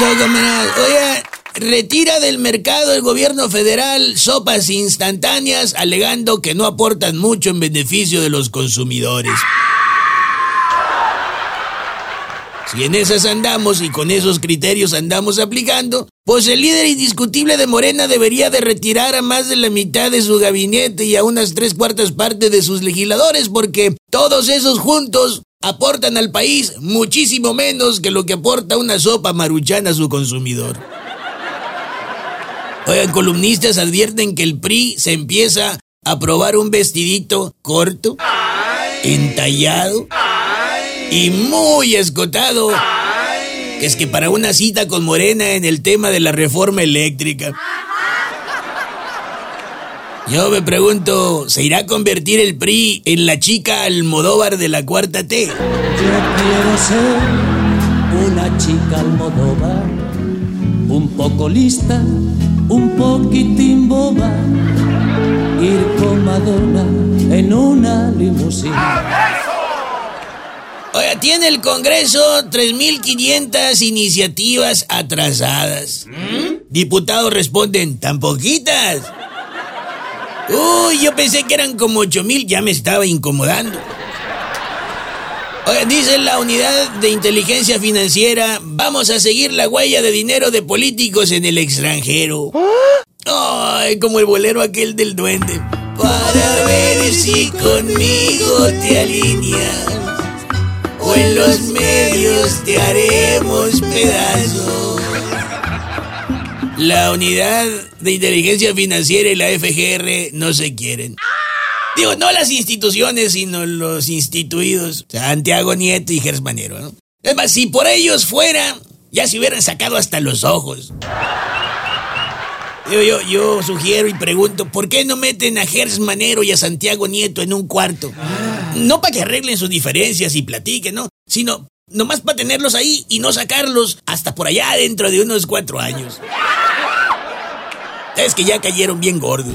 Oye, retira del mercado el gobierno federal sopas instantáneas alegando que no aportan mucho en beneficio de los consumidores. Si en esas andamos y con esos criterios andamos aplicando, pues el líder indiscutible de Morena debería de retirar a más de la mitad de su gabinete y a unas tres cuartas partes de sus legisladores porque todos esos juntos aportan al país muchísimo menos que lo que aporta una sopa maruchana a su consumidor. Oigan, columnistas advierten que el PRI se empieza a probar un vestidito corto, entallado y muy escotado. Que es que para una cita con Morena en el tema de la reforma eléctrica. Yo me pregunto, ¿se irá a convertir el PRI en la chica Almodóvar de la cuarta T? Yo quiero ser una chica Almodóvar, un poco lista, un poquitín boba, ir con Madonna en una limusina. Oiga, tiene el Congreso 3.500 iniciativas atrasadas. Diputados responden, ¿tan poquitas? Uy, yo pensé que eran como 8.000, ya me estaba incomodando. Oiga, dice la unidad de inteligencia financiera, vamos a seguir la huella de dinero de políticos en el extranjero. Ay, como el bolero aquel del duende. Para ver si conmigo te alineas o en los medios te haremos pedazos. La unidad de inteligencia financiera y la FGR no se quieren. Digo, no las instituciones, sino los instituidos. Santiago Nieto y Gersmanero, ¿no? Es más, si por ellos fuera, ya se hubieran sacado hasta los ojos. Digo, yo, yo sugiero y pregunto, ¿por qué no meten a Gers Manero y a Santiago Nieto en un cuarto? No para que arreglen sus diferencias y platiquen, ¿no? Sino nomás para tenerlos ahí y no sacarlos hasta por allá dentro de unos cuatro años. Es que ya cayeron bien gordos.